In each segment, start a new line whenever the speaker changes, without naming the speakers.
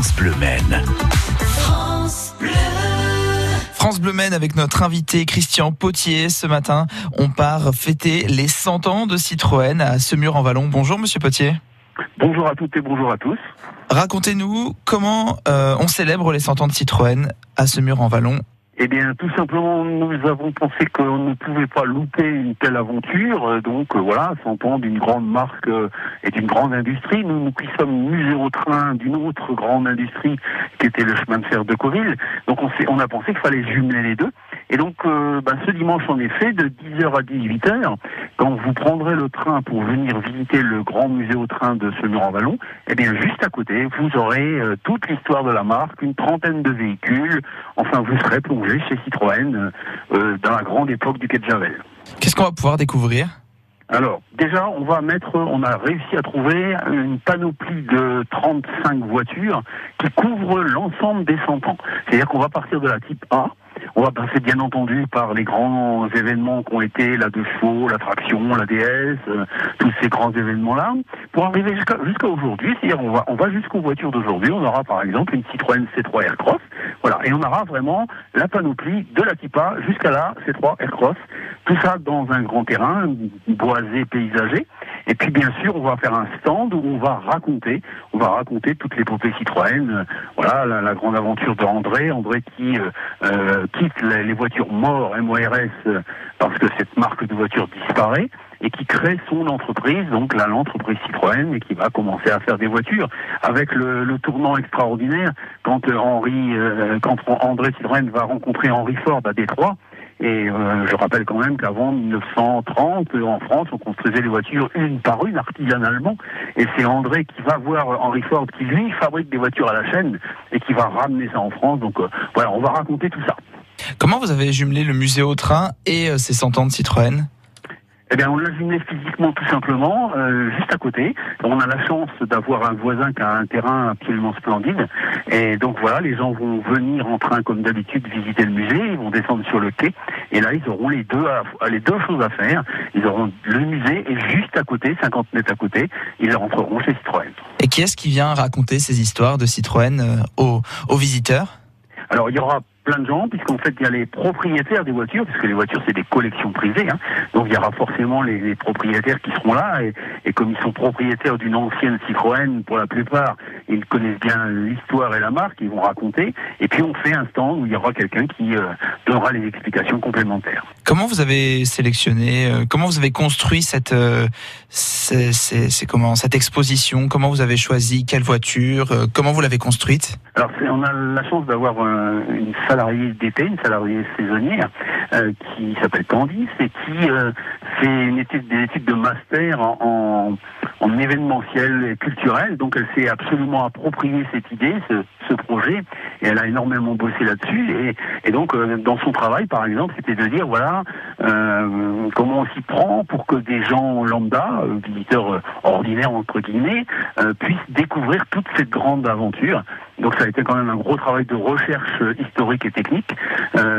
France Bleu Maine.
France Bleu Maine avec notre invité Christian Potier. Ce matin, on part fêter les 100 ans de Citroën à Semur-en-Vallon. Bonjour Monsieur Potier.
Bonjour à toutes et bonjour à tous.
Racontez-nous comment euh, on célèbre les 100 ans de Citroën à Semur-en-Vallon
Eh bien, tout simplement, nous avons pensé qu'on ne pouvait pas louper une telle aventure. Euh, Donc euh, voilà, 100 ans d'une grande marque euh, et d'une grande industrie. Nous, nous qui sommes musées au train d'une autre grande industrie qui était le chemin de fer de Coville. Donc on, on a pensé qu'il fallait jumeler les deux. Et donc euh, ben, ce dimanche en effet, de 10h à 18h, quand vous prendrez le train pour venir visiter le grand musée au train de Semur-en-Vallon, eh bien juste à côté, vous aurez euh, toute l'histoire de la marque, une trentaine de véhicules. Enfin, vous serez plongé chez Citroën euh, euh, dans la grande époque du Quai de Javel.
Qu'est-ce qu'on va pouvoir découvrir?
Alors, déjà, on va mettre, on a réussi à trouver une panoplie de 35 voitures qui couvrent l'ensemble des 100 ans. C'est-à-dire qu'on va partir de la type A. On va passer bien entendu par les grands événements qui ont été la deux chevaux, la traction, la DS, euh, tous ces grands événements-là, pour arriver jusqu'à aujourd'hui. C'est-à-dire on va jusqu'aux voitures d'aujourd'hui. On aura par exemple une Citroën C3 Aircross, voilà, et on aura vraiment la panoplie de la type A jusqu'à la C3 Aircross. Tout ça dans un grand terrain boisé, paysager. Et puis bien sûr, on va faire un stand où on va raconter, on va raconter toute l'épopée Citroën. euh, voilà, la, grande aventure de André, André qui euh, euh, quitte les, les voitures morts MORS parce que cette marque de voiture disparaît et qui crée son entreprise, donc là l'entreprise Citroën, et qui va commencer à faire des voitures avec le, tournant extraordinaire quand Henri, euh, quand André Citroën va rencontrer Henry Ford à Détroit. Et euh, je rappelle quand même qu'avant 1930, euh, en France, on construisait les voitures une par une, artisanalement. Et c'est André qui va voir euh, Henry Ford, qui lui fabrique des voitures à la chaîne et qui va ramener ça en France. Donc voilà, on va raconter tout ça.
Comment vous avez jumelé le musée au train et ces 100 ans de Citroën?
Eh bien, on l'a jumelé physiquement tout simplement, euh, juste à côté. On a la chance d'avoir un voisin qui a un terrain absolument splendide. Et donc voilà, les gens vont venir en train comme d'habitude visiter le musée, ils vont descendre sur le quai. Et là, ils auront les deux, à- les deux choses à faire. Ils auront le musée et juste à côté, 50 mètres à côté, ils rentreront chez Citroën.
Et qui est-ce qui vient raconter ces histoires de Citroën euh, aux, aux visiteurs?
Alors il y aura plein de gens, puisqu'en fait il y a les propriétaires des voitures, puisque les voitures c'est des collections privées, hein. donc il y aura forcément les, propriétaires qui seront là, et, et comme ils sont propriétaires d'une ancienne Citroën, pour la plupart, ils connaissent bien l'histoire et la marque, ils vont raconter, et puis on fait un stand où il y aura quelqu'un qui euh, donnera les explications complémentaires.
Comment vous avez sélectionné, euh, comment vous avez construit cette, euh, c'est, c'est- c'est comment, cette exposition? Comment vous avez choisi? Quelle voiture? Comment vous l'avez construite?
Alors, c'est- on a la chance d'avoir une salariée d'été, une salariée saisonnière, qui s'appelle Candice et qui fait une étude, des études de master en, en, en événementiel et culturel. Donc, elle s'est absolument appropriée cette idée, ce, ce projet, et elle a énormément bossé là-dessus. Et, et donc, euh, dans son travail, par exemple, c'était de dire, voilà, euh, comment on s'y prend pour que des gens lambda, euh, visiteurs euh, ordinaires, entre guillemets, euh, puissent découvrir toute cette grande aventure. Donc ça a été quand même un gros travail de recherche historique et technique,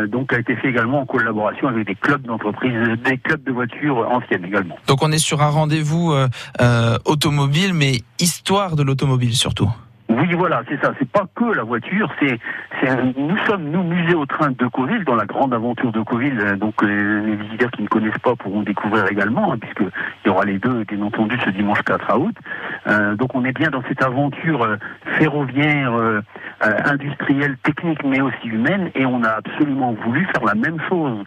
donc a été fait également en collaboration avec des clubs d'entreprise, euh, des clubs de voitures anciennes également.
Donc on est sur un rendez-vous euh, euh, automobile, mais histoire de l'automobile surtout.
Oui, voilà, c'est ça. C'est pas que la voiture. C'est, nous sommes nous musée au train de Coville dans la grande aventure de Coville. euh, Donc euh, les visiteurs qui ne connaissent pas pourront découvrir également, hein, puisque il y aura les deux, bien entendu, ce dimanche 4 août. Donc on est bien dans cette aventure ferroviaire, industrielle, technique, mais aussi humaine, et on a absolument voulu faire la même chose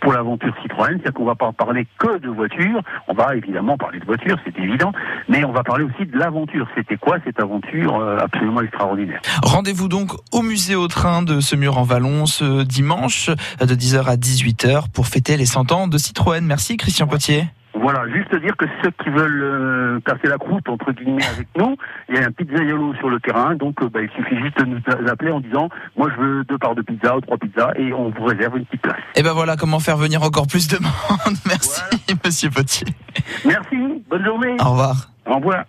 pour l'aventure Citroën, c'est-à-dire qu'on va pas parler que de voitures. On va évidemment parler de voitures, c'est évident, mais on va parler aussi de l'aventure. C'était quoi cette aventure euh, absolument extraordinaire
Rendez-vous donc au musée au train de Semur en Vallon ce dimanche euh, de 10h à 18h pour fêter les 100 ans de Citroën. Merci Christian Potier.
Voilà, juste dire que ceux qui veulent euh, casser la croûte entre guillemets avec nous, il y a un pizzaiolo sur le terrain, donc euh, bah, il suffit juste de nous appeler en disant moi je veux deux parts de pizza ou trois pizzas et on vous réserve une petite place.
Et ben voilà comment faire venir encore plus de monde. Merci Monsieur Potier.
Merci, bonne journée,
Au revoir.
au revoir.